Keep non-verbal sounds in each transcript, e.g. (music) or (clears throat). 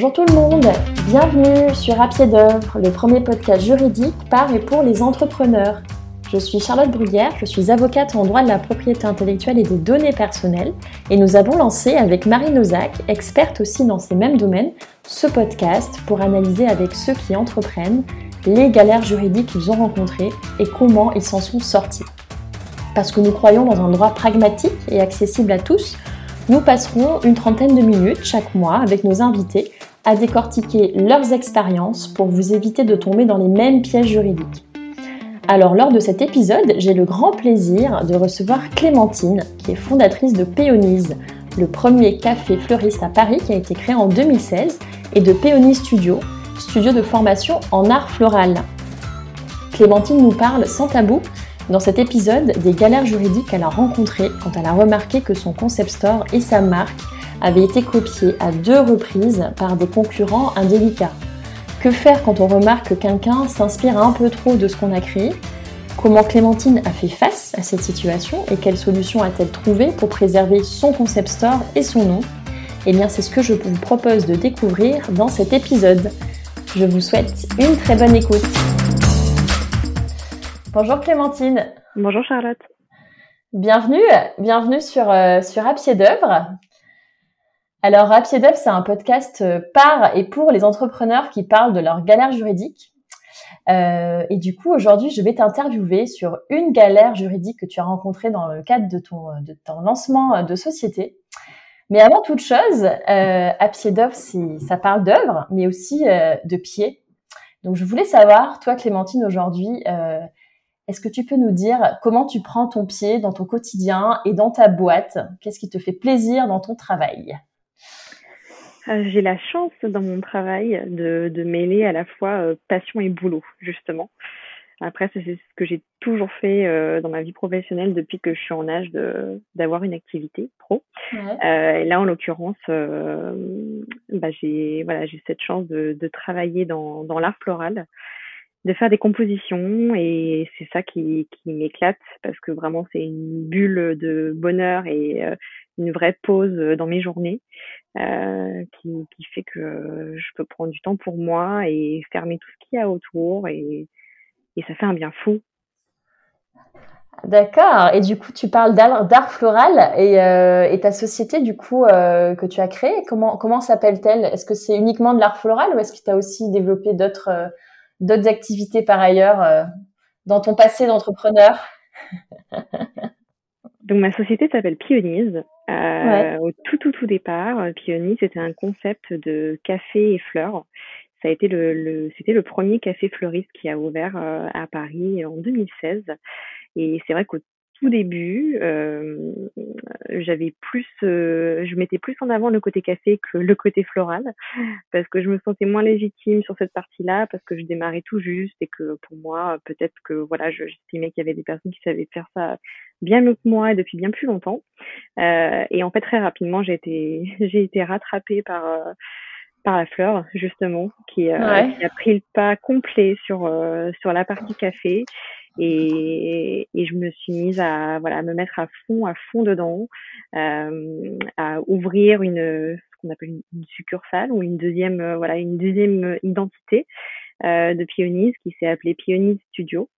Bonjour tout le monde, bienvenue sur À pied d'œuvre, le premier podcast juridique par et pour les entrepreneurs. Je suis Charlotte Bruyère, je suis avocate en droit de la propriété intellectuelle et des données personnelles et nous avons lancé avec Marie Nozac, experte aussi dans ces mêmes domaines, ce podcast pour analyser avec ceux qui entreprennent les galères juridiques qu'ils ont rencontrées et comment ils s'en sont sortis. Parce que nous croyons dans un droit pragmatique et accessible à tous, nous passerons une trentaine de minutes chaque mois avec nos invités à décortiquer leurs expériences pour vous éviter de tomber dans les mêmes pièges juridiques. Alors lors de cet épisode, j'ai le grand plaisir de recevoir Clémentine, qui est fondatrice de Péonise, le premier café fleuriste à Paris qui a été créé en 2016, et de Péonise Studio, studio de formation en art floral. Clémentine nous parle sans tabou dans cet épisode, des galères juridiques qu'elle a rencontrées quand elle a remarqué que son concept store et sa marque avaient été copiés à deux reprises par des concurrents indélicats. Que faire quand on remarque que quelqu'un s'inspire un peu trop de ce qu'on a créé? Comment Clémentine a fait face à cette situation et quelles solutions a-t-elle trouvé pour préserver son concept store et son nom? Eh bien, c'est ce que je vous propose de découvrir dans cet épisode. Je vous souhaite une très bonne écoute. Bonjour Clémentine. Bonjour Charlotte. Bienvenue, bienvenue sur, euh, sur À pied d'œuvre. Alors, pied d'œuvre, c'est un podcast euh, par et pour les entrepreneurs qui parlent de leurs galères juridiques. Euh, et du coup, aujourd'hui, je vais t'interviewer sur une galère juridique que tu as rencontrée dans le cadre de ton, de ton lancement de société. Mais avant toute chose, euh, à pied d'œuvre, ça parle d'œuvre, mais aussi de pied. Donc, je voulais savoir, toi, Clémentine, aujourd'hui, est-ce que tu peux nous dire comment tu prends ton pied dans ton quotidien et dans ta boîte? Qu'est-ce qui te fait plaisir dans ton travail? euh, J'ai la chance dans mon travail de, mêler à la fois euh, passion et boulot, justement. Après, c'est ce que j'ai toujours fait euh, dans ma vie professionnelle depuis que je suis en âge d'avoir une activité pro. et là, en l'occurrence, bah, j'ai voilà, cette chance de, travailler dans, dans l'art floral de faire des compositions et c'est ça qui, qui m'éclate parce que vraiment c'est une bulle de bonheur et euh, une vraie pause dans mes journées euh, qui, qui fait que je peux prendre du temps pour moi et fermer tout ce qu'il y a autour et, et ça fait un bien fou. D'accord. Et du coup, tu parles d'art floral et, euh, et, ta société, du coup, euh, que tu as créée, comment, comment s'appelle-t-elle? Est-ce que c'est uniquement de l'art floral ou est-ce que tu as aussi développé d'autres euh, d'autres activités par ailleurs euh, dans ton passé d'entrepreneur? Donc ma société s'appelle Pionise. Euh, au tout tout tout départ, Pionise c'était un concept de café et fleurs. Ça a été le, c'était le premier café fleuriste qui a ouvert euh, à Paris en 2016. Et c'est vrai qu'au tout début, euh, j'avais plus, euh, je mettais plus en avant le côté café que le côté floral, parce que je me sentais moins légitime sur cette partie-là, parce que je démarrais tout juste et que pour moi, peut-être que voilà, j'estimais qu'il y avait des personnes qui savaient faire ça bien mieux que moi et depuis bien plus longtemps. Euh, et en fait, très rapidement, j'ai été, (laughs) j'ai été rattrapée par par la fleur justement qui, qui, a pris le pas complet sur sur la partie café. Et, et, je me suis mise à voilà me mettre à fond à fond dedans euh, à ouvrir une ce qu'on appelle une, succursale ou une deuxième euh, voilà une deuxième identité euh, de Pionise qui s'est appelée Pionise Studio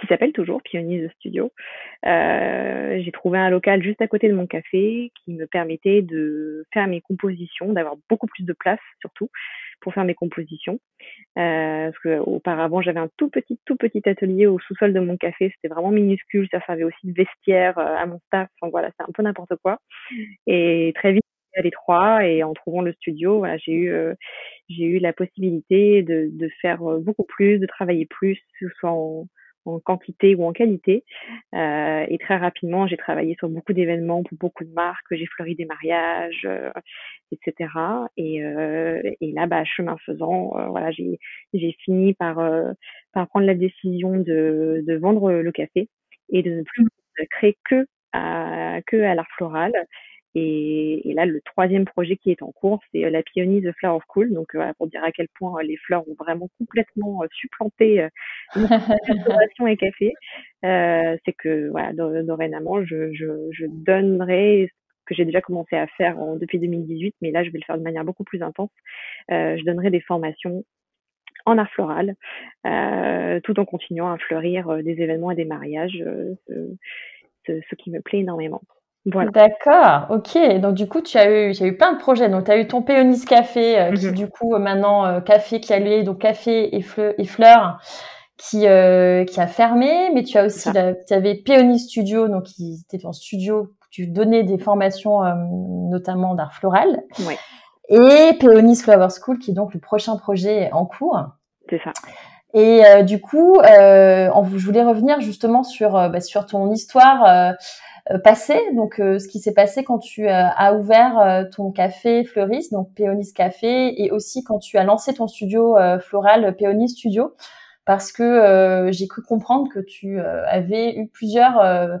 qui s'appelle toujours Pionise Studio. Euh, j'ai trouvé un local juste à côté de mon café qui me permettait de faire mes compositions, d'avoir beaucoup plus de place surtout pour faire mes compositions. Euh, parce que auparavant j'avais un tout petit tout petit atelier au sous-sol de mon café, c'était vraiment minuscule, ça servait aussi de vestiaire euh, à mon staff. Enfin voilà, c'est un peu n'importe quoi. Et très vite à l'étroit et en trouvant le studio, j'ai eu euh, j'ai eu la possibilité de, de faire euh, beaucoup plus, de travailler plus, que ce soit en, en quantité ou en qualité. Euh, et très rapidement, j'ai travaillé sur beaucoup d'événements pour beaucoup de marques, j'ai fleuri des mariages, euh, etc. Et, euh, et là, bah, chemin faisant, euh, voilà, j'ai j'ai fini par par prendre la décision de, de vendre le café et de ne plus créer que à que à l'art floral et, et, là, le troisième projet qui est en cours, c'est euh, la pionise The Flower of Cool. Donc, voilà, pour dire à quel point euh, les fleurs ont vraiment complètement euh, supplanté (laughs) restauration et café, euh, c'est que voilà, dorénavant, je, je, je donnerai que j'ai déjà commencé à faire depuis 2018, mais là, je vais le faire de manière beaucoup plus intense. je donnerai des formations en art floral, tout en continuant à fleurir des événements et des mariages, ce qui me plaît énormément. D'accord, ok. Donc du coup, tu as eu, tu as eu plein de projets. Donc tu as eu ton Péonis Café, euh, qui mhm. du coup euh, maintenant euh, café qui a lieu, donc café et, et fleurs, qui qui a fermé. Mais tu as aussi, tu avais Péonis Studio, donc qui était ton studio, tu donnais des formations notamment d'art floral. Ouais. Et Péonis Flower School, qui est donc le prochain projet en cours. C'est ça. Et du coup, je voulais revenir justement sur bah, sur ton histoire euh, passé, donc euh, ce qui s'est passé quand tu euh, as ouvert ton café fleuriste, donc Peonis Café, et aussi quand tu as lancé ton studio floral Peonis Studio, parce que j'ai cru comprendre que tu avais eu plusieurs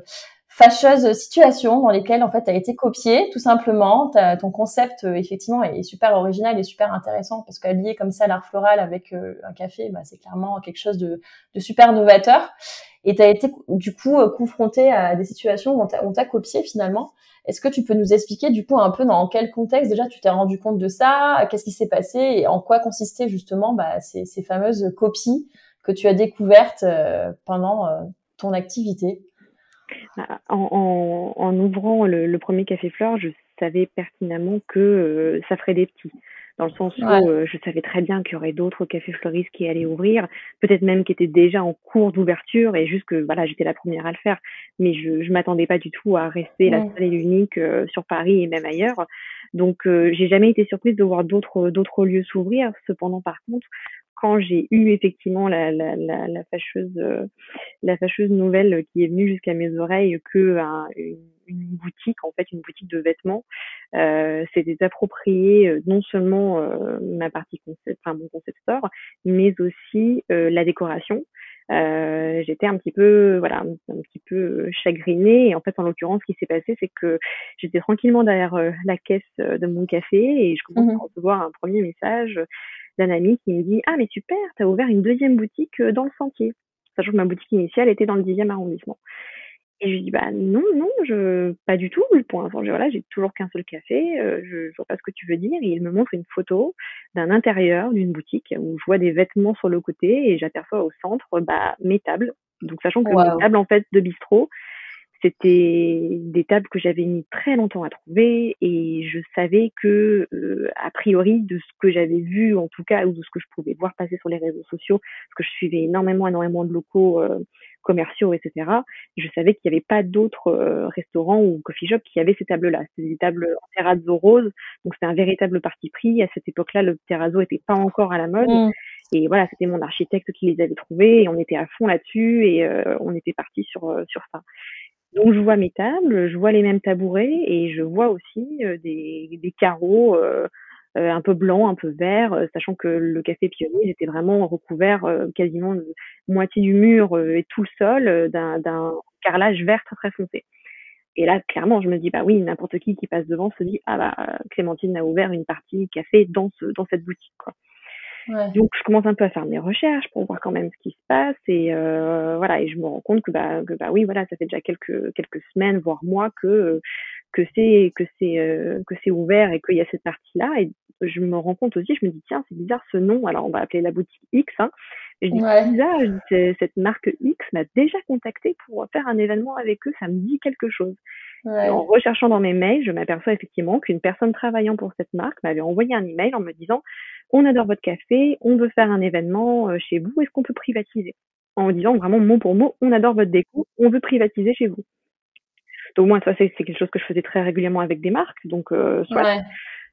fâcheuses situations dans lesquelles en fait tu as été copié tout simplement. ton concept effectivement est, super original et super intéressant parce qu'allier comme ça l'art floral avec un café, bah, c'est clairement quelque chose de, de super novateur et tu as été du coup euh, confronté à des situations où on t'a copié finalement. Est-ce que tu peux nous expliquer du coup un peu dans quel contexte déjà tu t'es rendu compte de ça, qu'est-ce qui s'est passé? Et en quoi consistaient justement bah, ces, ces, fameuses copies que tu as découvertes euh, pendant euh, ton activité? En, en, en, ouvrant le, le, premier Café Fleur, je savais pertinemment que ça ferait des petits dans le sens où euh, je savais très bien qu'il y aurait d'autres cafés fleuristes qui allaient ouvrir, peut-être même qui étaient déjà en cours d'ouverture et juste que voilà, j'étais la première à le faire, mais je je m'attendais pas du tout à rester la seule et l'unique euh, sur Paris et même ailleurs. Donc euh, j'ai jamais été surprise de voir d'autres d'autres lieux s'ouvrir. Cependant par contre, quand j'ai eu effectivement la, la, la, la fâcheuse la fâcheuse nouvelle qui est venue jusqu'à mes oreilles que une, une, boutique en fait une boutique de vêtements euh, s'était approprié euh, non seulement euh, ma partie concept enfin mon concept store mais aussi euh, la décoration. Euh, j'étais un petit peu voilà un, petit peu chagrinée. Et en fait en l'occurrence ce qui s'est passé c'est que j'étais tranquillement derrière la caisse de mon café et je commence mmh à recevoir un premier message d'un ami qui me dit Ah, mais super, tu as ouvert une deuxième boutique euh, dans le sentier. Sachant que ma boutique initiale était dans le 10e arrondissement. Et je lui dis Bah non, non, je, pas du tout. Pour l'instant, voilà, j'ai toujours qu'un seul café, euh, je, je vois pas ce que tu veux dire. Et il me montre une photo d'un intérieur d'une boutique où je vois des vêtements sur le côté et j'aperçois au centre bah, mes tables. Donc, sachant que mes tables en fait de bistrot, c'était des tables que j'avais mis très longtemps à trouver et je savais que, euh, a priori, de ce que j'avais vu en tout cas, ou de ce que je pouvais voir passer sur les réseaux sociaux, parce que je suivais énormément, énormément de locaux euh, commerciaux, etc., je savais qu'il n'y avait pas d'autres euh, restaurants ou coffee shops qui avaient ces tables-là. C'était des tables en terrazzo rose, donc c'était un véritable parti pris. À cette époque-là, le terrazzo n'était pas encore à la mode. Mmh. Et voilà, c'était mon architecte qui les avait trouvés et on était à fond là-dessus et on était parti sur sur ça. Donc je vois mes tables, je vois les mêmes tabourets et je vois aussi euh, des, carreaux euh, euh, un peu blancs, un peu verts, sachant que le café pionnier était vraiment recouvert quasiment de moitié du mur et tout le sol d'un carrelage vert très très foncé. Et là, clairement, je me dis, bah oui, n'importe qui qui passe devant se dit, ah bah, Clémentine a ouvert une partie café dans, ce, dans cette boutique, quoi. Donc je commence un peu à faire mes recherches pour voir quand même ce qui se passe et euh, voilà et je me rends compte que bah que bah oui voilà ça fait déjà quelques quelques semaines voire mois que que c'est que c'est euh, que c'est ouvert et qu'il y a cette partie là et je me rends compte aussi je me dis tiens c'est bizarre ce nom. Alors on va appeler la boutique X hein. Je dis c'est bizarre je cette marque X m'a déjà contacté pour faire un événement avec eux ça me dit quelque chose en recherchant dans mes mails, je m'aperçois effectivement qu'une personne travaillant pour cette marque m'avait envoyé un email en me disant on adore votre café, on veut faire un événement euh, chez vous, est-ce qu'on peut privatiser? En me disant vraiment mot pour mot, on adore votre déco, on veut privatiser chez vous. Donc moi, ça c'est quelque chose que je faisais très régulièrement avec des marques, donc euh, soit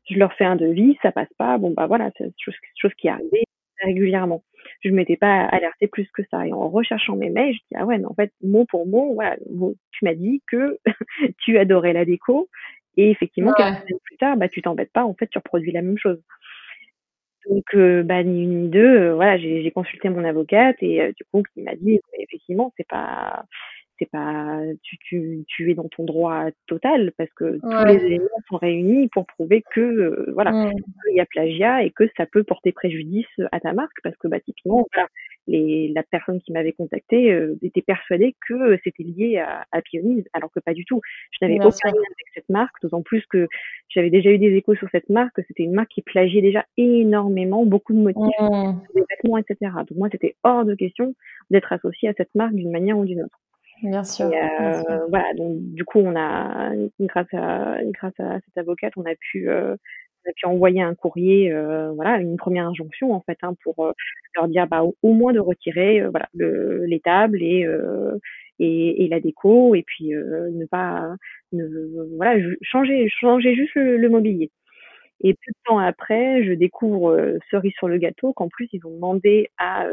je leur fais un devis, ça passe pas, bon bah voilà, c'est quelque chose, chose qui arrivait régulièrement. Je ne m'étais pas alertée plus que ça. Et en recherchant mes mails, je dis ah ouais, mais en fait mot pour mot, voilà, tu m'as dit que tu adorais la déco et effectivement quelques semaines plus tard, bah tu t'embêtes pas, en fait tu reproduis la même chose. Donc, euh, bah, ni une ni deux, euh, voilà, j'ai consulté mon avocate et euh, du coup, qui m'a dit, effectivement, c'est pas, c'est pas, tu, tu, tu es dans ton droit total parce que tous les éléments sont réunis pour prouver que, voilà, mmh. il y a plagiat et que ça peut porter préjudice à ta marque parce que, bah, typiquement, voilà, les, la personne qui m'avait contacté était persuadée que c'était lié à, à Pionise, alors que pas du tout. Je n'avais aucun lien avec cette marque, d'autant plus que j'avais déjà eu des échos sur cette marque. C'était une marque qui plagiait déjà énormément, beaucoup de motifs, mmh. des vêtements, etc. Donc moi, c'était hors de question d'être associée à cette marque d'une manière ou d'une autre. Bien sûr, Voilà, donc du coup, on a, grâce à, grâce à cette avocate, on a pu, a pu envoyer un courrier, euh, voilà, une première injonction en fait, hein, pour euh, leur dire bah, au, moins de retirer euh, voilà le, les tables et, et, et la déco et puis ne pas ne, voilà changer changer juste le, mobilier. Et peu de temps après, je découvre cerise sur le gâteau qu'en plus ils ont demandé à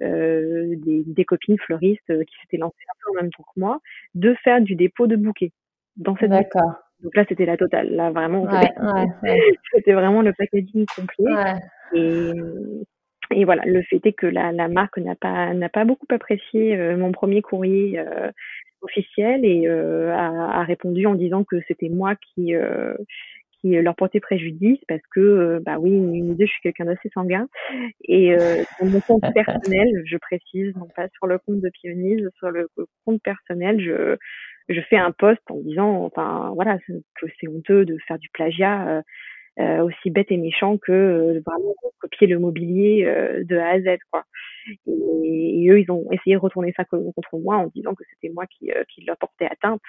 des, des, copines fleuristes qui s'étaient lancées un peu en même temps que moi de faire du dépôt de bouquets dans cette D'accord. Donc là, c'était la totale. Là, vraiment, (laughs) c'était vraiment le packaging complet. Et, et voilà, le fait est que la, la marque n'a pas n'a pas beaucoup apprécié euh, mon premier courrier euh, officiel et euh, a, a, répondu en disant que c'était moi qui qui leur portait préjudice parce que bah oui, une idée, je suis quelqu'un d'assez sanguin et sur mon compte (laughs) personnel, je précise, non pas sur le compte de Pionise, sur le compte personnel, je je fais un post en disant, enfin voilà, que c'est honteux de faire du plagiat euh, euh, aussi bête et méchant que euh, vraiment copier le mobilier de A à Z, quoi. Et, eux, ils ont essayé de retourner ça contre moi en disant que c'était moi qui, qui leur portais atteinte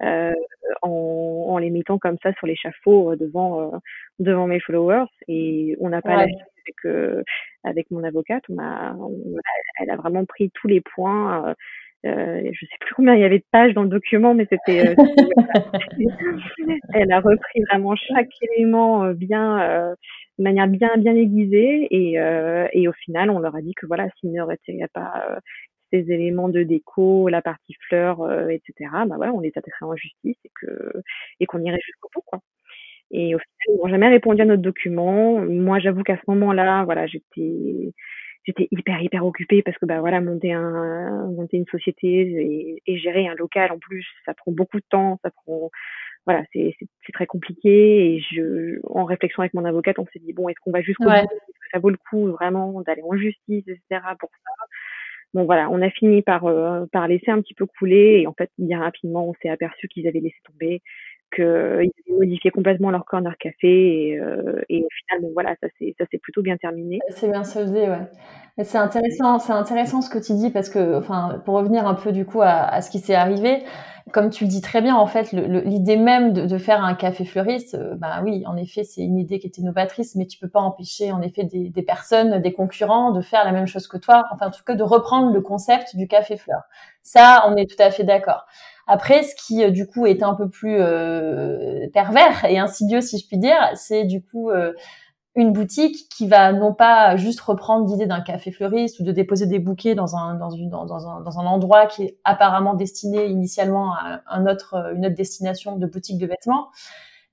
en, en, les mettant comme ça sur l'échafaud devant devant mes followers. Et on n'a pas la avec avec mon avocate, on a, elle a vraiment pris tous les points euh, je sais plus combien il y avait de pages dans le document, mais c'était. Euh, (laughs) elle a repris vraiment chaque élément euh, bien, euh, de manière bien bien aiguisée, et, et au final, on leur a dit que voilà, s'ils ne retiraient pas ces éléments de déco, la partie fleurs, etc. Bah voilà, on les attaquerait en justice et que et qu'on irait jusqu'au bout, quoi. Et au final, ils n'ont jamais répondu à notre document. Moi, j'avoue qu'à ce moment-là, voilà, j'étais j'étais hyper hyper occupée parce que bah voilà monter un monter une société et, et, gérer un local en plus ça prend beaucoup de temps ça prend voilà c'est c'est très compliqué. Et je en réflexion avec mon avocate on s'est dit bon est-ce qu'on va jusqu'au bout? Est-ce que ça vaut le coup vraiment d'aller en justice etc pour ça? Bon voilà on a fini par euh, par laisser un petit peu couler. Et en fait bien rapidement on s'est aperçu qu'ils avaient laissé tomber qu'ils avaient modifié complètement leur corner café et, euh, et au final voilà ça s'est ça plutôt bien terminé. C'est bien soldé ouais. C'est intéressant intéressant ce que tu dis parce que enfin pour revenir un peu du coup à, à ce qui s'est arrivé comme tu le dis très bien en fait l'idée même de, faire un café fleuriste euh, bah oui en effet c'est une idée qui était novatrice mais tu peux pas empêcher en effet des, personnes des concurrents de faire la même chose que toi enfin en tout cas de reprendre le concept du café fleur. Ça on est tout à fait d'accord. Après, ce qui euh, du coup est un peu plus euh, pervers et insidieux, si je puis dire, c'est du coup une boutique qui va non pas juste reprendre l'idée d'un café fleuriste ou de déposer des bouquets dans un dans une dans, un, dans un endroit qui est apparemment destiné initialement à un autre une autre destination de boutique de vêtements,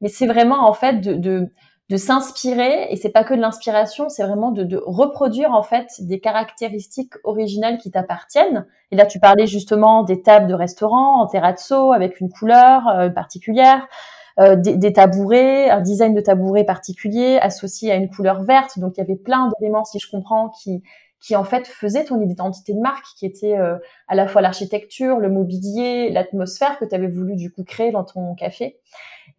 mais c'est vraiment en fait de, de de s'inspirer et c'est pas que de l'inspiration, c'est vraiment de, de, reproduire en fait des caractéristiques originales qui t'appartiennent. Et là, tu parlais justement des tables de restaurant en terrazzo avec une couleur euh, particulière, euh, des, des, tabourets, un design de tabouret particulier associé à une couleur verte. Donc il y avait plein d'éléments, si je comprends, qui qui en fait faisaient ton identité de marque, qui était euh, à la fois l'architecture, le mobilier, l'atmosphère que tu avais voulu du coup créer dans ton café.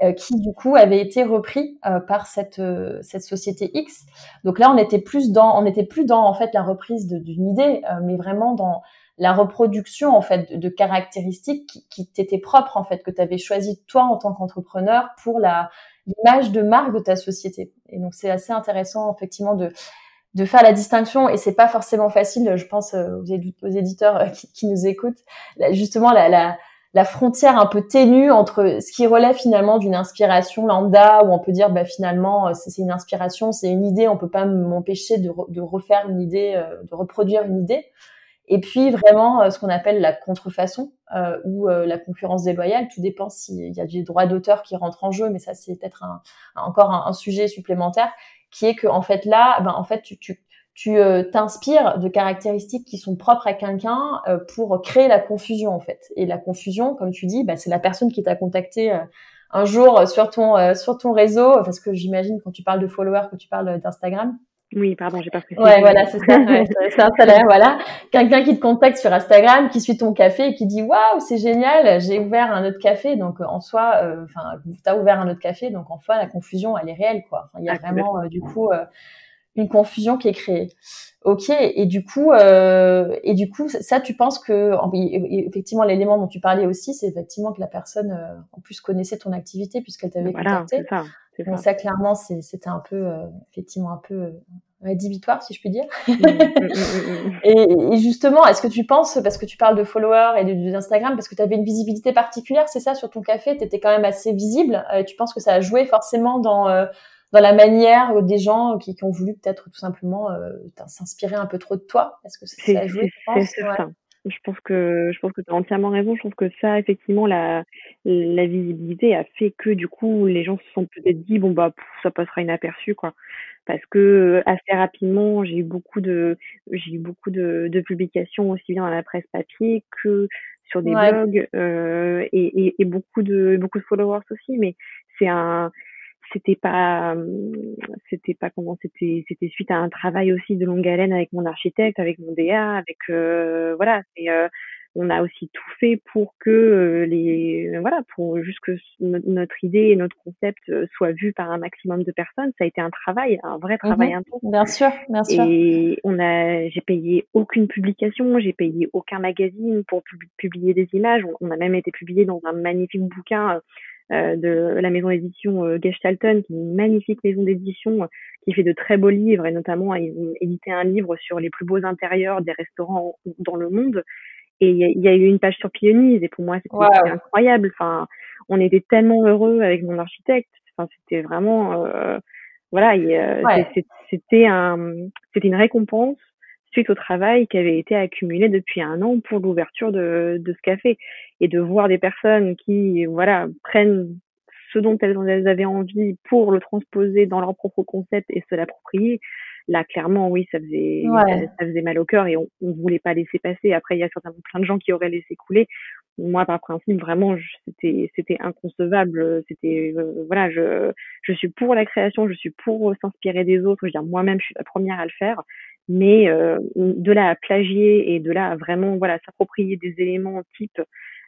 Euh, qui du coup avait été repris euh, par cette euh, cette société X. Donc là, on était plus dans, on était plus dans en fait la reprise d'une idée, mais vraiment dans la reproduction en fait de, caractéristiques qui, qui t'étaient propres en fait que tu avais choisi toi en tant qu'entrepreneur pour la l'image de marque de ta société. Et donc c'est assez intéressant effectivement de de faire la distinction et c'est pas forcément facile, je pense aux, éditeurs qui, qui, nous écoutent, justement la, la la frontière un peu ténue entre ce qui relève finalement d'une inspiration lambda, où on peut dire bah, finalement euh, c'est une inspiration, c'est une idée, on peut pas m'empêcher de, de, refaire une idée, euh, de reproduire une idée, et puis vraiment euh, ce qu'on appelle la contrefaçon ou la concurrence déloyale, tout dépend s'il y a des droits d'auteur qui rentrent en jeu, mais ça c'est peut-être un, encore un, sujet supplémentaire, qui est que en fait là, ben, en fait tu, tu tu euh, t'inspires de caractéristiques qui sont propres à quelqu'un euh, pour créer la confusion en fait. Et la confusion, comme tu dis, bah, c'est la personne qui t'a contacté euh, un jour sur ton sur ton réseau, parce que j'imagine quand tu parles de followers que tu parles d'Instagram. Oui, pardon, j'ai pas précisé. Ouais, voilà, c'est ça. c'est un salaire, voilà. Quelqu'un qui te contacte sur Instagram, qui suit ton café et qui dit waouh, c'est génial, j'ai ouvert un autre café. Donc en soi, euh, enfin, t'as ouvert un autre café, donc en soi, la confusion, elle est réelle, quoi. Il y a ah, vraiment du coup une confusion qui est créée. Ok, et du coup, euh, et du coup, ça, tu penses que, effectivement, l'élément dont tu parlais aussi, c'est effectivement que la personne, euh, en plus, connaissait ton activité puisqu'elle t'avait voilà, contacté. Ça, Donc ça, clairement, c'était un peu, euh, effectivement, un peu euh, rédhibitoire, si je puis dire. Mmh, mmh, mmh, (laughs) et, et, justement, est-ce que tu penses, parce que tu parles de followers et d'Instagram, parce que tu avais une visibilité particulière, c'est ça, sur ton café, tu étais quand même assez visible. tu penses que ça a joué forcément dans dans la manière des gens qui, qui ont voulu peut-être tout simplement euh, s'inspirer un peu trop de toi? Est-ce que ça a joué C'est ça. Je pense que je pense que tu as entièrement raison. Je pense que ça, effectivement, la, la visibilité a fait que du coup, les gens se sont peut-être dit bon bah ça passera inaperçu quoi. Parce que assez rapidement, j'ai eu beaucoup de j'ai eu beaucoup de, de, publications aussi bien dans la presse papier que sur des blogs euh, et, et, et, beaucoup de beaucoup de followers aussi. Mais c'est un c'était pas c'était pas comment c'était c'était suite à un travail aussi de longue haleine avec mon architecte avec mon DA avec euh, voilà. Et euh, on a aussi tout fait pour que euh, les voilà pour juste que notre idée et notre concept soient vus par un maximum de personnes. Ça a été un travail un vrai travail mmh intense. Bien sûr bien sûr. Et on a j'ai payé aucune publication j'ai payé aucun magazine pour publier des images. On, a même été publié dans un magnifique bouquin euh, de la maison d'édition euh, Gestalten, qui est une magnifique maison d'édition euh, qui fait de très beaux livres et notamment ils ont édité un livre sur les plus beaux intérieurs des restaurants dans le monde. Et il y, a eu une page sur Pionise et pour moi c'était incroyable. Enfin, on était tellement heureux avec mon architecte. Enfin, c'était vraiment voilà, c'était un c'était une récompense suite au travail qui avait été accumulé depuis un an pour l'ouverture de, de ce café. Et de voir des personnes qui voilà prennent ce dont elles, avaient envie pour le transposer dans leur propre concept et se l'approprier là clairement oui ça faisait ça, faisait mal au cœur et on, on voulait pas laisser passer. Après il y a certainement plein de gens qui auraient laissé couler. Moi par principe vraiment c'était c'était inconcevable. C'était euh, voilà je je suis pour la création je suis pour s'inspirer des autres. Je veux dire moi-même je suis la première à le faire mais euh, de là à plagier et de là à vraiment voilà s'approprier des éléments type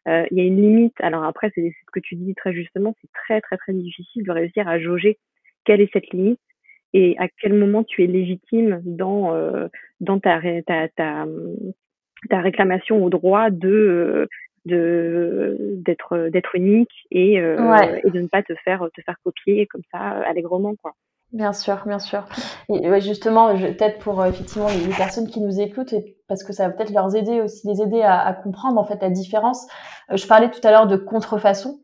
euh, il y a une limite alors après c'est ce que tu dis très justement c'est très très très difficile de réussir à jauger quelle est cette limite et à quel moment tu es légitime dans euh, dans ta ta, ta ta réclamation au droit de de d'être d'être unique et, euh, et de ne pas te faire te faire copier comme ça allègrement quoi. Bien sûr, bien sûr. Et justement, peut-être pour euh, effectivement les, personnes qui nous écoutent, parce que ça va peut-être leur aider aussi, les aider à, à comprendre en fait la différence. Euh, je parlais tout à l'heure de contrefaçon.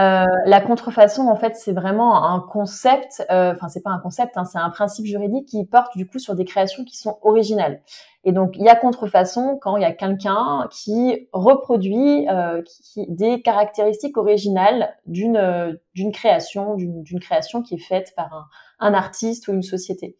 Euh, la contrefaçon, en fait, c'est vraiment un concept. Euh, enfin, c'est pas un concept, hein, c'est un principe juridique qui porte du coup sur des créations qui sont originales. Et donc, il y a contrefaçon quand il y a quelqu'un qui reproduit euh, qui, des caractéristiques originales d'une d'une création, d'une création qui est faite par un, un artiste ou une société.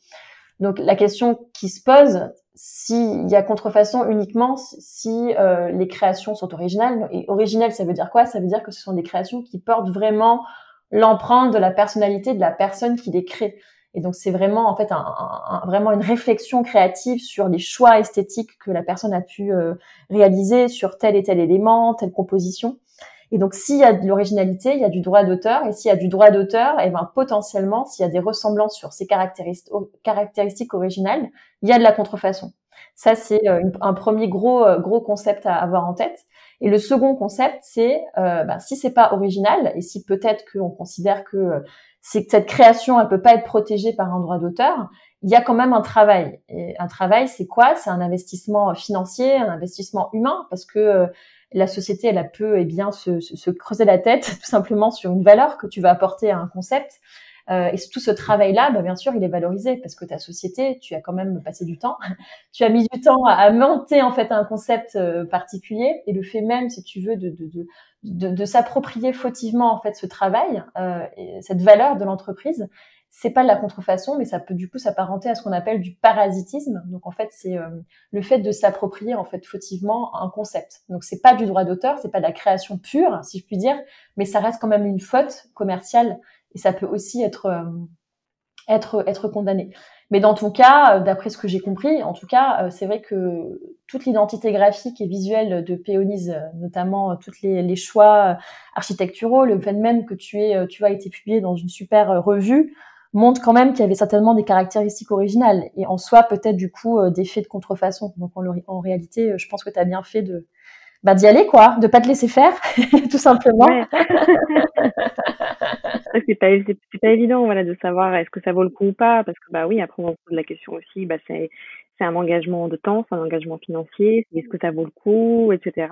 Donc, la question qui se pose, s'il y a contrefaçon uniquement si euh, les créations sont originales. Et originales, ça veut dire quoi? Ça veut dire que ce sont des créations qui portent vraiment l'empreinte de la personnalité de la personne qui les crée. Et donc c'est vraiment en fait un, vraiment une réflexion créative sur les choix esthétiques que la personne a pu euh, réaliser sur tel et tel élément, telle proposition. Et donc, s'il y a de l'originalité, il y a du droit d'auteur. Et s'il y a du droit d'auteur, et eh ben, potentiellement, s'il y a des ressemblances sur ces caractéristiques, originales, il y a de la contrefaçon. Ça, c'est euh, un premier gros, euh, gros concept à avoir en tête. Et le second concept, c'est euh, ben, si c'est pas original et si peut-être qu'on considère que euh, c'est cette création, elle peut pas être protégée par un droit d'auteur, il y a quand même un travail. Et un travail, c'est quoi? C'est un investissement financier, un investissement humain, parce que la société, elle a peu et eh bien se, se, creuser la tête (laughs) tout simplement sur une valeur que tu vas apporter à un concept. Euh, et tout ce travail-là, bah, bien sûr, il est valorisé parce que ta société, tu as quand même passé du temps, (laughs) tu as mis du temps à, monter en fait un concept euh, particulier et le fait même, si tu veux, de, de, de, de, de s'approprier fautivement en fait ce travail, euh, et cette valeur de l'entreprise, c'est pas de la contrefaçon, mais ça peut du coup s'apparenter à ce qu'on appelle du parasitisme. Donc en fait, c'est euh, le fait de s'approprier en fait fautivement un concept. Donc c'est pas du droit d'auteur, c'est pas de la création pure, si je puis dire, mais ça reste quand même une faute commerciale et ça peut aussi être euh, être être condamné. Mais dans ton cas, d'après ce que j'ai compris, en tout cas, c'est vrai que toute l'identité graphique et visuelle de Péonise, notamment tous les, les, choix architecturaux, le fait même que tu es, tu as été publié dans une super revue, montre quand même qu'il y avait certainement des caractéristiques originales et en soi peut-être du coup euh, des faits de contrefaçon. Donc en, en réalité, euh, je pense que tu as bien fait de bah, d'y aller quoi, de pas te laisser faire (laughs) tout simplement. Ouais. (laughs) c'est pas c'est pas évident voilà de savoir est-ce que ça vaut le coup ou pas parce que bah oui après on se pose la question aussi bah c'est c'est un engagement de temps, c'est un engagement financier, est-ce que ça vaut le coup, etc.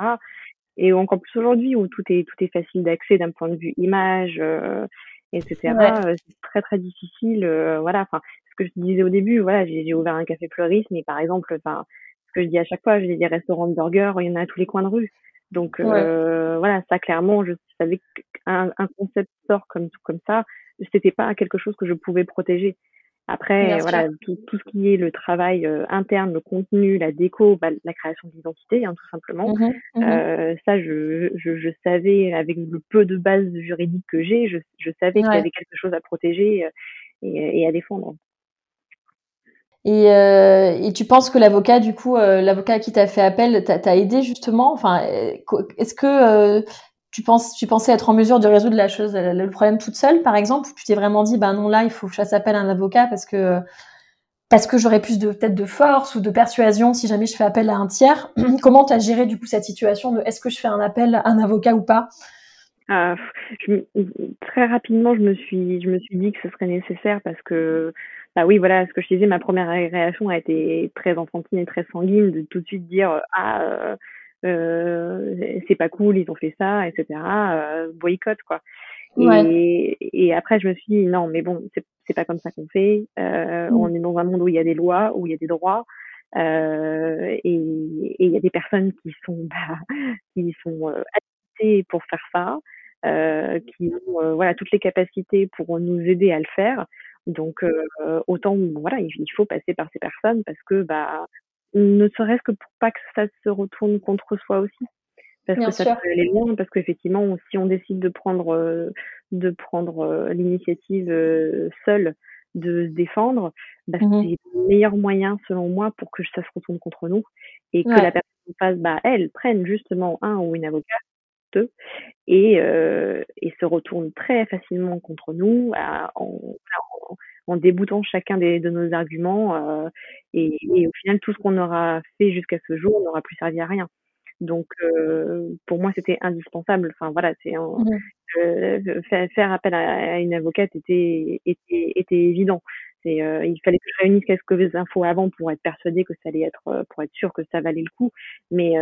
Et encore plus aujourd'hui où tout est tout est facile d'accès d'un point de vue image, euh, etc. Euh, c'est très très difficile. Euh, voilà, enfin, ce que je disais au début, voilà, j'ai ouvert un café fleuriste, mais par exemple, enfin, ce que je dis à chaque fois, j'ai des restaurants de burgers, il y en a à tous les coins de rue. Donc euh, voilà, ça clairement, je savais qu'un un concept sort comme comme ça, c'était pas quelque chose que je pouvais protéger. Après, voilà, tout, tout, ce qui est le travail euh, interne, le contenu, la déco, bah, la création d'identité, hein, tout simplement. Mmh mmh euh, ça, je, je, je, savais, avec le peu de base juridique que j'ai, je, je, savais qu'il y avait quelque chose à protéger euh, et, et à défendre. Et, euh, et, tu penses que l'avocat, du coup, l'avocat qui t'a fait appel, t'a aidé justement? Enfin, est-ce que tu pensais être en mesure de résoudre la chose, le problème toute seule, par exemple, ou tu t'es vraiment dit, ben non, là, il faut que je fasse appel à un avocat parce que parce que j'aurais plus de peut-être de force ou de persuasion si jamais je fais appel à un tiers. (clears throat) Comment tu as géré du coup cette situation de est-ce que je fais un appel à un avocat ou pas? Ah, Très rapidement, je me suis je me suis dit que ce serait nécessaire parce que bah oui, voilà, ce que je disais, ma première réaction a été très enfantine et très sanguine de tout de suite dire ah euh, c'est pas cool, ils ont fait ça, etc. Euh, boycott quoi. Et, et, après je me suis dit non mais bon c'est pas comme ça qu'on fait. Euh, mm. On est dans un monde où il y a des lois, où il y a des droits. Euh, et il y a des personnes qui sont (laughs) bah, qui sont euh, habilitées pour faire ça, euh, qui ont euh, voilà toutes les capacités pour nous aider à le faire. Donc autant voilà il, il faut passer par ces personnes parce que bah ne serait-ce que pour pas que ça se retourne contre soi aussi. Parce que ça peut aller loin, parce qu'effectivement, si on décide de prendre, euh, de prendre euh, l'initiative euh, seule de se défendre, bah, mmh c'est le meilleur moyen, selon moi, pour que ça se retourne contre nous et que la personne en face, bah, elle, prenne justement un ou une avocate, deux, et, et se retourne très facilement contre nous en, en déboutant chacun des, de nos arguments. Euh, et, et, au final, tout ce qu'on aura fait jusqu'à ce jour n'aura plus servi à rien. Donc, euh, pour moi, c'était indispensable. Enfin, voilà, c'est mmh euh, faire, appel à, une avocate était, était, était évident. C'est, euh, il fallait que je réunisse quelques infos avant pour être persuadée que ça allait être, pour être sûr que ça valait le coup. Mais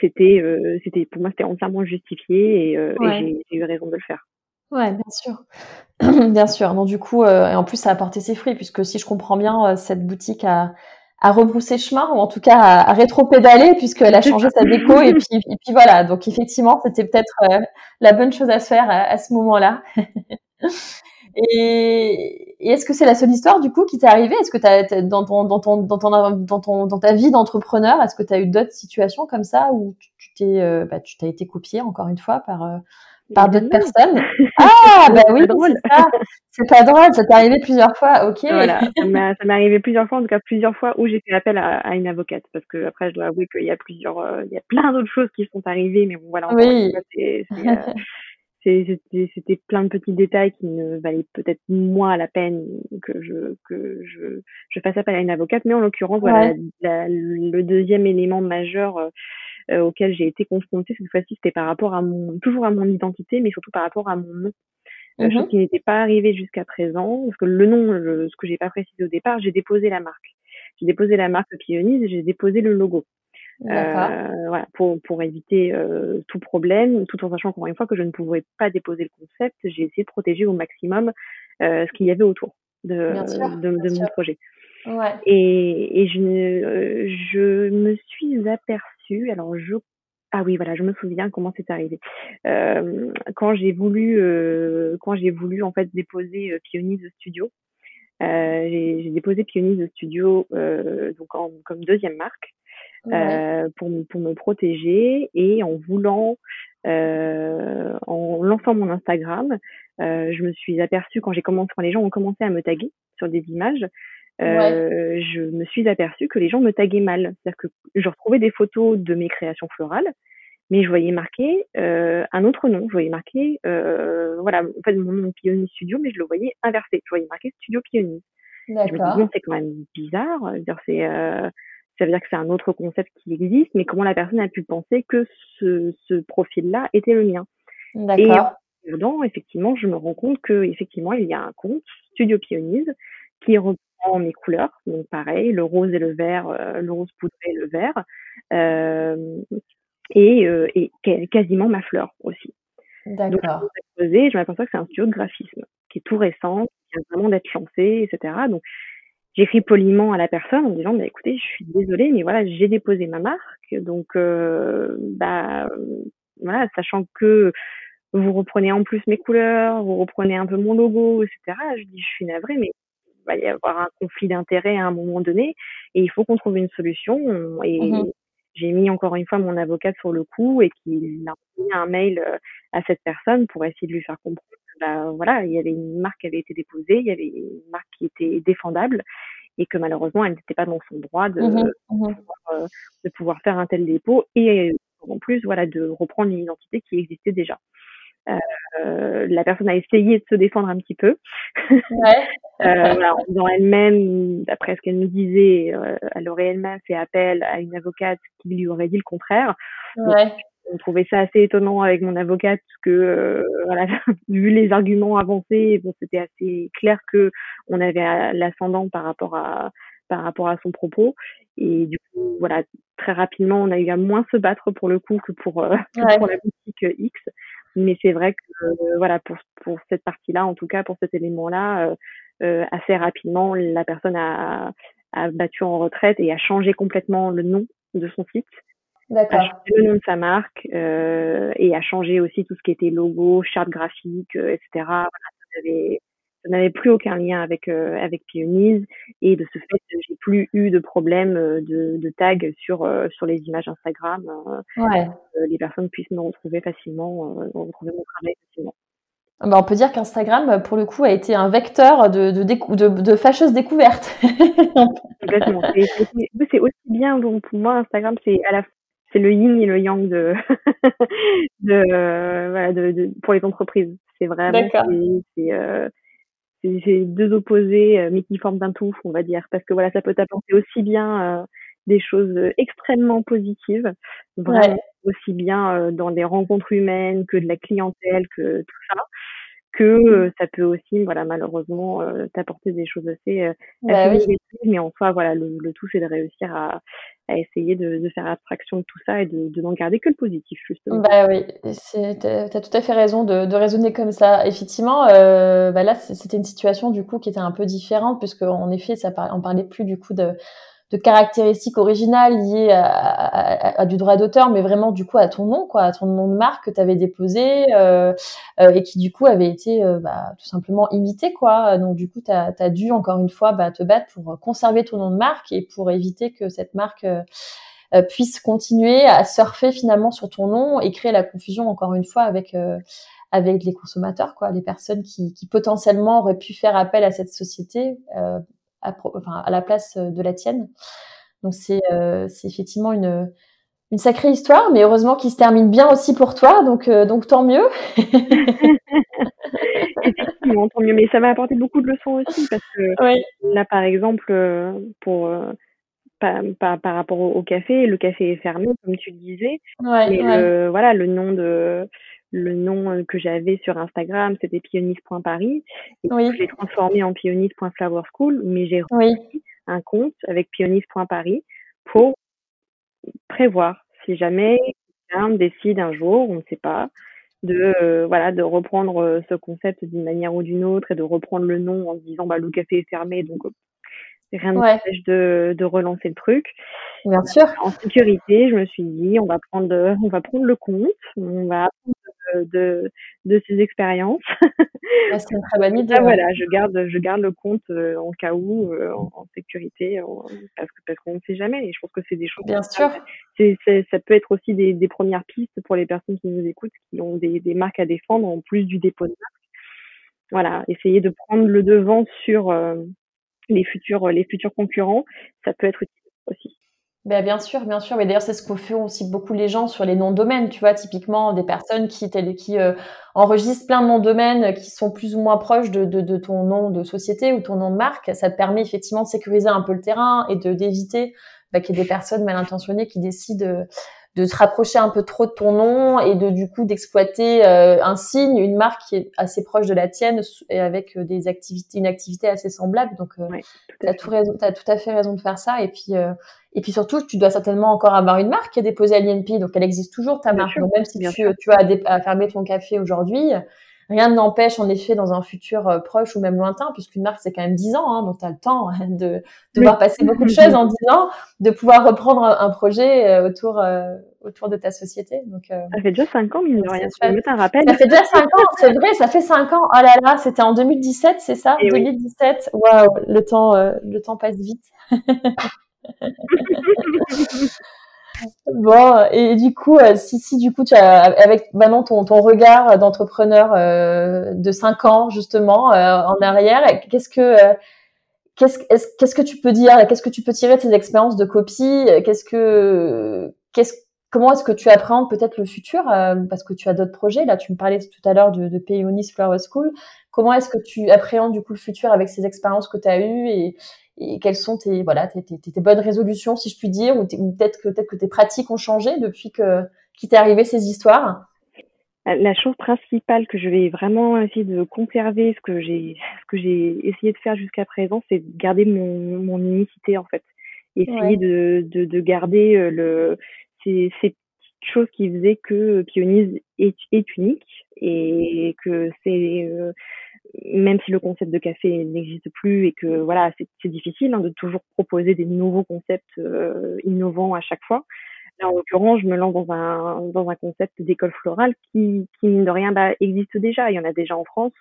c'était, c'était, pour moi, c'était entièrement justifié et, et j'ai eu raison de le faire. Ouais, bien sûr. (clears throat) bien sûr. Donc du coup, euh, et en plus, ça a porté ses fruits, puisque si je comprends bien, euh, cette boutique a, a rebroussé chemin, ou en tout cas a, rétro-pédalé, puisqu'elle a changé sa déco, et (laughs) puis, et puis voilà. Donc effectivement, c'était peut-être euh, la bonne chose à se faire à, ce moment-là. (laughs) et, et est-ce que c'est la seule histoire du coup qui t'est arrivée? Est-ce que t'as, dans, ton, dans, ton, dans, ton, dans, ton, dans ta vie d'entrepreneur, est-ce que tu as eu d'autres situations comme ça où tu t'es, bah, tu t'as été copié encore une fois par par d'autres personnes. (laughs) Ah, bah oui, c'est pas drôle, ça t'est arrivé plusieurs fois, ok. Voilà, (laughs) ça m'est arrivé plusieurs fois, en tout cas plusieurs fois où j'ai fait appel à, à, une avocate, parce que après je dois avouer qu'il y a plusieurs, euh, il y a plein d'autres choses qui sont arrivées, mais bon voilà, oui. (laughs) c'était c'était plein de petits détails qui ne valaient peut-être moins la peine que je que je je fasse appel à une avocate, mais en l'occurrence voilà le deuxième élément majeur euh, auquel j'ai été confrontée cette fois-ci, c'était par rapport à mon, toujours à mon identité, mais surtout par rapport à mon nom. Euh, chose mmh qui n'était pas arrivée jusqu'à présent, parce que le nom, ce que j'ai pas précisé au départ, j'ai déposé la marque. J'ai déposé la marque Pionise et j'ai déposé le logo. Euh, voilà, pour, pour éviter euh, tout problème, tout en sachant encore une fois que je ne pouvais pas déposer le concept, j'ai essayé de protéger au maximum euh, ce qu'il y avait autour de, de, de mon projet. Ouais. Et, et je, je me suis aperçue alors je ah oui, voilà, je me souviens comment c'est arrivé. Euh, quand j'ai voulu, euh, quand j'ai voulu en fait déposer euh, Pionise Studio, euh, j'ai déposé Pionise Studio euh, donc en, comme deuxième marque euh, pour pour me protéger et en voulant, en lançant mon Instagram, je me suis aperçue quand j'ai commencé, quand les gens ont commencé à me taguer sur des images, je me suis aperçue que les gens me taguaient mal. C'est-à-dire que je retrouvais des photos de mes créations florales, mais je voyais marqué un autre nom. Je voyais marqué, voilà, en fait, mon nom Pionis Studio, mais je le voyais inversé. Je voyais marqué Studio Pionis. Je me dis, c'est quand même bizarre. C'est, ça veut dire que c'est un autre concept qui existe, mais comment la personne a pu penser que ce, ce profil-là était le mien? Et en effectivement, je me rends compte que effectivement, il y a un compte Studio Pionise qui mes couleurs, donc pareil, le rose et le vert, euh, le rose poudré et le vert, euh, et, euh, et quasiment ma fleur aussi. D'accord. Je m'aperçois que c'est un studio de graphisme qui est tout récent, qui vient vraiment d'être lancé, etc. Donc, j'écris poliment à la personne en disant, bah, écoutez, je suis désolée, mais voilà, j'ai déposé ma marque, donc, bah, voilà, sachant que vous reprenez en plus mes couleurs, vous reprenez un peu mon logo, etc. Je dis, je suis navrée, mais va y avoir un conflit d'intérêts à un moment donné et il faut qu'on trouve une solution. Et mmh j'ai mis encore une fois mon avocate sur le coup et qu'il a envoyé un mail euh, à cette personne pour essayer de lui faire comprendre que bah, voilà, il y avait une marque qui avait été déposée, il y avait une marque qui était défendable et que malheureusement elle n'était pas dans son droit de, mmh mmh euh, de, pouvoir, faire un tel dépôt et en plus voilà de reprendre une identité qui existait déjà. Euh, la personne a essayé de se défendre un petit peu. Ouais. (laughs) euh, voilà, en elle-même, d'après ce qu'elle nous disait, euh, elle aurait elle-même fait appel à une avocate qui lui aurait dit le contraire. Ouais. on trouvait ça assez étonnant avec mon avocate que, euh, voilà, (laughs) vu les arguments avancés, bon, c'était assez clair que on avait l'ascendant par rapport à par rapport à son propos. Et du coup, voilà, très rapidement, on a eu à moins se battre pour le coup que pour, que pour la boutique X. Mais c'est vrai que euh, voilà pour pour cette partie-là, en tout cas pour cet élément-là, euh, euh, assez rapidement, la personne a, a battu en retraite et a changé complètement le nom de son site. D'accord. A changé le nom de sa marque euh, et a changé aussi tout ce qui était logo, charte graphique, etc. Voilà, ça avait, ça n'avait plus aucun lien avec euh, avec Pionise et de ce fait j'ai plus eu de problème euh, de, de tag sur euh, sur les images Instagram ouais. les personnes puissent me retrouver facilement retrouver mon travail facilement ah bah on peut dire qu'Instagram, pour le coup, a été un vecteur de, de, de, de fâcheuses découvertes. (laughs) Exactement. C'est aussi bien, donc pour moi, Instagram, c'est à la c'est le yin et le yang de, (laughs) de, voilà, de, de, pour les entreprises. C'est vraiment, c'est, c'est deux opposés, euh, mais qui forment un tout, on va dire, parce que voilà, ça peut t'apporter aussi bien euh, des choses extrêmement positives, vraiment aussi bien euh, dans des rencontres humaines que de la clientèle, que tout ça, que mmh. ça peut aussi, voilà, malheureusement, t'apporter des choses assez, bah négatives, mais en soi, voilà, le, le tout c'est de réussir à, à essayer de, de, faire abstraction de tout ça et de, de n'en garder que le positif, justement. Bah oui, tu as tout à fait raison de, de raisonner comme ça. Effectivement, euh, bah là, c'était une situation du coup qui était un peu différente, puisque en effet, ça on parlait plus du coup de de caractéristiques originales liées à, du droit d'auteur, mais vraiment du coup à ton nom, quoi, à ton nom de marque que tu avais déposé euh, euh, et qui du coup avait été euh, bah, tout simplement imité, quoi. Donc du coup, tu as, dû encore une fois bah, te battre pour conserver ton nom de marque et pour éviter que cette marque euh, euh, puisse continuer à surfer finalement sur ton nom et créer la confusion encore une fois avec avec les consommateurs, quoi, les personnes qui, potentiellement auraient pu faire appel à cette société à, enfin, à la place euh, de la tienne. Donc c'est euh, effectivement une, une sacrée histoire, mais heureusement qu'il se termine bien aussi pour toi, donc, euh, donc tant mieux. (laughs) Effectivement, tant mieux. Mais ça m'a apporté beaucoup de leçons aussi, parce que là, par exemple, pour, par, par, par, rapport au, café, le café est fermé, comme tu le disais. Ouais, mais Le, voilà, le nom de le nom que j'avais sur Instagram, c'était pionis.paris. Et oui. je l'ai transformé en pionis.flowerschool, mais j'ai oui. un compte avec pionis.paris pour prévoir si jamais quelqu'un décide un jour, on ne sait pas, de euh, voilà de reprendre euh, ce concept d'une manière ou d'une autre et de reprendre le nom en se disant bah le café est fermé donc rien ne ouais. de, de relancer le truc. Bien sûr. En sécurité, je me suis dit on va prendre on va prendre le compte, on va de, de ces expériences. (laughs) c'est une très bonne idée. Voilà, je garde, je garde le compte euh, en cas où, euh, en, sécurité, parce que parce qu'on ne sait jamais. Et je pense que c'est des choses. Bien sûr. C'est, ça peut être aussi des, des, premières pistes pour les personnes qui nous écoutent, qui ont des, des marques à défendre en plus du dépôt de marque. voilà, essayer de prendre le devant sur les futurs les futurs concurrents, ça peut être utile aussi. Ben, bien sûr, bien sûr. Mais d'ailleurs, c'est ce que font aussi beaucoup les gens sur les noms de domaines. Tu vois, typiquement, des personnes qui, qui euh, enregistrent plein de noms de domaines qui sont plus ou moins proches de, de, ton nom de société ou ton nom de marque. Ça te permet effectivement de sécuriser un peu le terrain et de d'éviter bah, qu'il y ait des personnes mal intentionnées qui décident de se rapprocher un peu trop de ton nom et de du coup d'exploiter euh, un signe, une marque qui est assez proche de la tienne et avec euh, des activités, une activité assez semblable. Donc, euh, tu as, tout as tout à fait raison de faire ça. Et puis, euh, et puis surtout, tu dois certainement encore avoir une marque qui est déposée à l'INP, donc elle existe toujours ta marque. même si tu, tu as à, fermer ton café aujourd'hui, Rien n'empêche en effet dans un futur euh, proche ou même lointain, puisqu'une marque c'est quand même 10 ans, hein, donc tu as le temps hein, de, de voir passer beaucoup de (laughs) choses en 10 ans, de pouvoir reprendre un, projet euh, autour euh, autour de ta société. Donc, ça fait déjà 5 ans, mine de rien. Ça, un rappel. ça fait déjà 5 ans, c'est vrai, ça fait 5 ans. Oh là là, c'était en 2017, c'est ça? 2017. Waouh, le temps, le temps passe vite. (laughs) Bon, et du coup, euh, si, si du coup, tu as, avec maintenant ton, ton regard d'entrepreneur euh, de 5 ans, justement, euh, en arrière, qu'est-ce que, qu'est-ce, qu'est-ce que tu peux dire Qu'est-ce que tu peux tirer de ces expériences de copie Qu'est-ce que, qu'est-ce, comment est-ce que tu appréhendes peut-être le futur Parce que tu as d'autres projets. Là, tu me parlais tout à l'heure de, de Peonis Flower School. Comment est-ce que tu appréhendes du coup le futur avec ces expériences que tu as eues et, et quelles sont tes voilà tes, tes, tes, bonnes résolutions si je puis dire ou, peut-être que peut-être que tes pratiques ont changé depuis que qu'il t'est arrivé ces histoires? La chose principale que je vais vraiment essayer de conserver, ce que j'ai, (laughs) ce que j'ai essayé de faire jusqu'à présent, c'est de garder mon, mon unicité en fait, essayer de, de, de, garder euh, le ces, ces petites choses qui faisaient que Pionise est, est unique et que c'est euh, même si le concept de café n'existe plus et que voilà, c'est difficile hein, de toujours proposer des nouveaux concepts euh, innovants à chaque fois. Là, en l'occurrence, je me lance dans un dans un concept d'école florale qui, qui mine de rien bah, existe déjà. Il y en a déjà en France.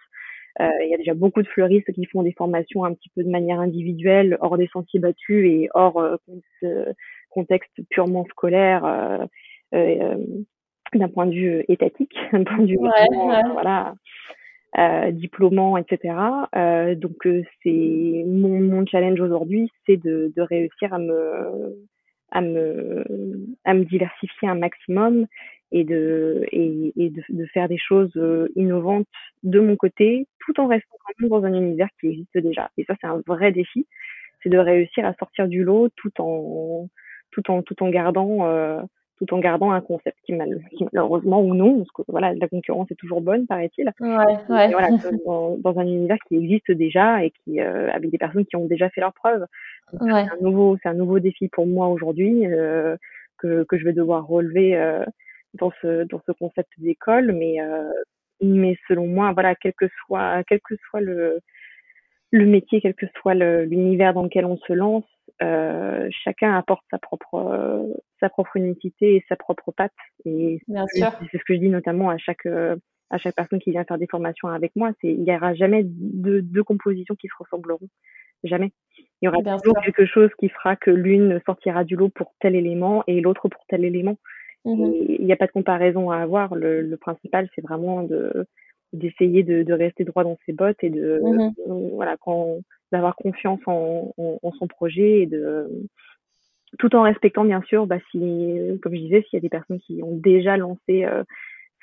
Euh, il y a déjà beaucoup de fleuristes qui font des formations un petit peu de manière individuelle, hors des sentiers battus et hors euh, contexte purement scolaire, d'un point de vue étatique, (laughs) d'un point de vue voilà euh, etc. Euh, donc euh, c'est mon, mon challenge aujourd'hui, c'est de, de réussir à me à me à me diversifier un maximum et de et, et de, de, faire des choses euh, innovantes de mon côté, tout en restant dans un univers qui existe déjà. Et ça c'est un vrai défi, c'est de réussir à sortir du lot tout en tout en tout en gardant euh, tout en gardant un concept qui, malheureusement ou non, parce que voilà, la concurrence est toujours bonne, paraît-il. Ouais, ouais. Voilà, (laughs) dans, un univers qui existe déjà et qui euh, avec des personnes qui ont déjà fait leurs preuves. Ouais. C'est un nouveau, c'est un nouveau défi pour moi aujourd'hui euh, que, que je vais devoir relever euh, dans ce dans ce concept d'école, mais mais selon moi, voilà, quel que soit quel que soit le le métier, quel que soit l'univers dans lequel on se lance, euh, chacun apporte sa propre euh, sa propre unicité et sa propre patte. Et c'est ce que je dis notamment à chaque euh, à chaque personne qui vient faire des formations avec moi, c'est il n'y aura jamais deux, deux compositions qui se ressembleront, jamais. Il y aura toujours quelque chose qui fera que l'une sortira du lot pour tel élément et l'autre pour tel élément. Mmh il n'y a pas de comparaison à avoir. Le, le principal, c'est vraiment de d'essayer de, de, rester droit dans ses bottes et de mmh voilà quand d'avoir confiance en, en, son projet et de tout en respectant bien sûr bah si comme je disais s'il y a des personnes qui ont déjà lancé euh,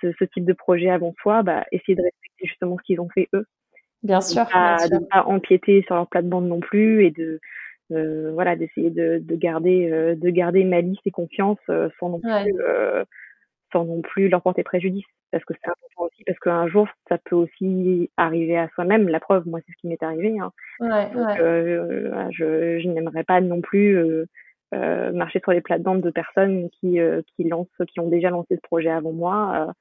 ce, ce, type de projet avant soi bah essayer de respecter justement ce qu'ils ont fait eux. Bien sûr, de ne pas empiéter sur leur plate-bande non plus et de euh, voilà d'essayer de, de garder euh, de garder malice et confiance sans non plus sans non plus leur porter préjudice. Parce que c'est important aussi parce qu'un jour ça peut aussi arriver à soi-même. La preuve moi c'est ce qui m'est arrivé hein. ouais, Donc, euh, je, je n'aimerais pas non plus euh, euh, marcher sur les plates-bandes de personnes qui qui lancent qui ont déjà lancé ce projet avant moi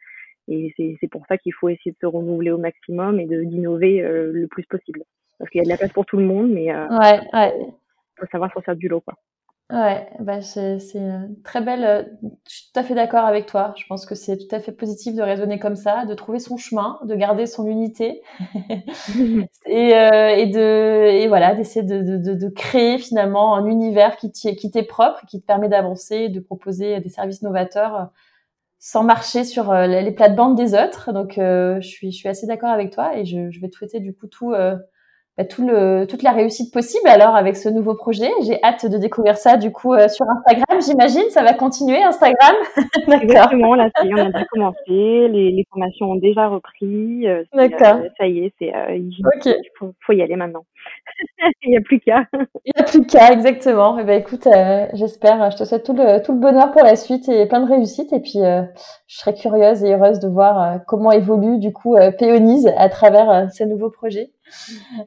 et c'est pour ça qu'il faut essayer de se renouveler au maximum et d'innover le plus possible. Parce qu'il y a de la place pour tout le monde mais ouais. faut savoir sortir du lot quoi Ouais, bah c'est très belle. Euh, je suis tout à fait d'accord avec toi. Je pense que c'est tout à fait positif de raisonner comme ça, de trouver son chemin, de garder son unité (laughs) et, euh, et de et voilà d'essayer de, de, de, créer finalement un univers qui qui t'est propre, qui te permet d'avancer, de proposer des services novateurs sans marcher sur les plates-bandes des autres. Donc, je suis, je suis assez d'accord avec toi et je, je, vais te souhaiter du coup tout, bah, tout le, toute la réussite possible alors avec ce nouveau projet. J'ai hâte de découvrir ça du coup euh, sur Instagram, j'imagine. Ça va continuer Instagram? (laughs) Exactement, là, on a déjà commencé, les, les, formations ont déjà repris. Euh, D'accord. Euh, ça y est, c'est il faut, faut, y aller maintenant. (laughs) il n'y a plus qu'à. (laughs) il n'y a plus qu'à, exactement. Et eh ben, écoute, j'espère, je te souhaite tout le, tout le bonheur pour la suite et plein de réussite. Et puis, je serais curieuse et heureuse de voir comment évolue du coup Péonise à travers ces nouveaux projets.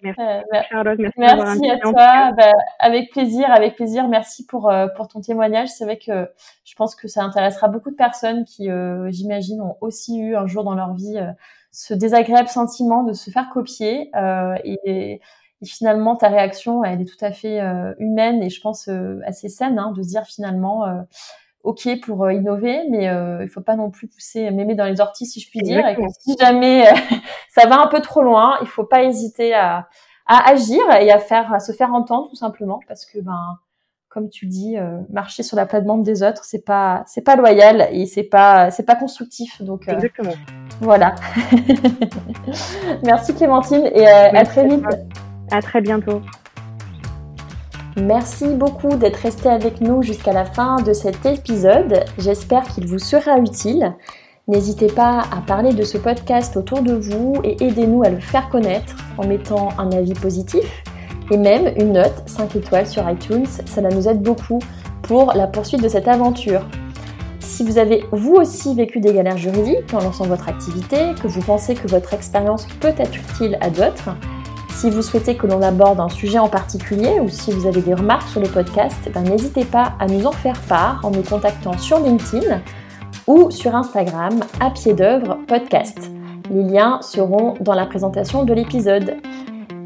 Merci, euh. Merci, à toi. Bah, avec plaisir, avec plaisir. Merci pour euh, pour ton témoignage. C'est vrai que je pense que ça intéressera beaucoup de personnes qui, euh, j'imagine, ont aussi eu un jour dans leur vie ce désagréable sentiment de se faire copier. Et, et, finalement, ta réaction, elle est tout à fait humaine et je pense assez saine hein, de se dire finalement ok pour euh, innover, mais euh, il faut pas non plus pousser mémé dans les orties, si je puis dire. Et si jamais euh, (laughs) ça va un peu trop loin, il faut pas hésiter à, à, agir et à faire, à se faire entendre tout simplement, parce que ben, comme tu dis, euh, marcher sur la plate-bande des autres, c'est pas, c'est pas loyal et c'est pas, c'est pas constructif. Donc exactement. Voilà. (laughs) Merci Clémentine et à très vite. À très bientôt. Merci beaucoup d'être resté avec nous jusqu'à la fin de cet épisode. J'espère qu'il vous sera utile. N'hésitez pas à parler de ce podcast autour de vous et aidez-nous à le faire connaître en mettant un avis positif et même une note 5 étoiles sur iTunes. Cela nous aide beaucoup pour la poursuite de cette aventure. Si vous avez vous aussi vécu des galères juridiques en lançant votre activité, que vous pensez que votre expérience peut être utile à d'autres, si vous souhaitez que l'on aborde un sujet en particulier ou si vous avez des remarques sur le podcast, ben, n'hésitez pas à nous en faire part en nous contactant sur LinkedIn ou sur Instagram à pied d'œuvre podcast. Les liens seront dans la présentation de l'épisode.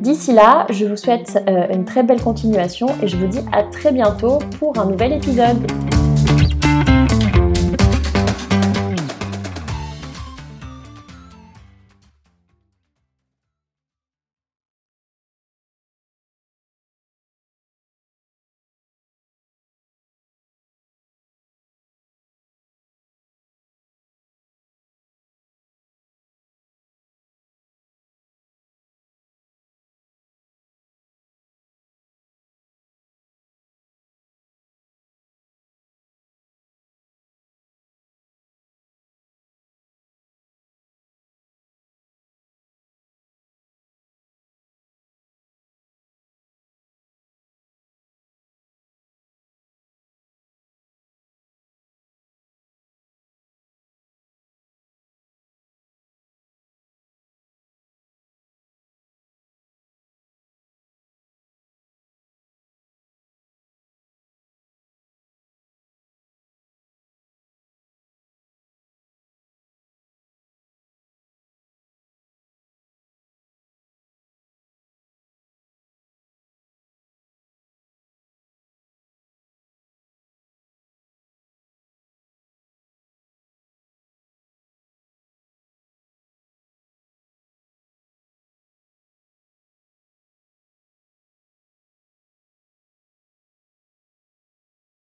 D'ici là, je vous souhaite euh, une très belle continuation et je vous dis à très bientôt pour un nouvel épisode.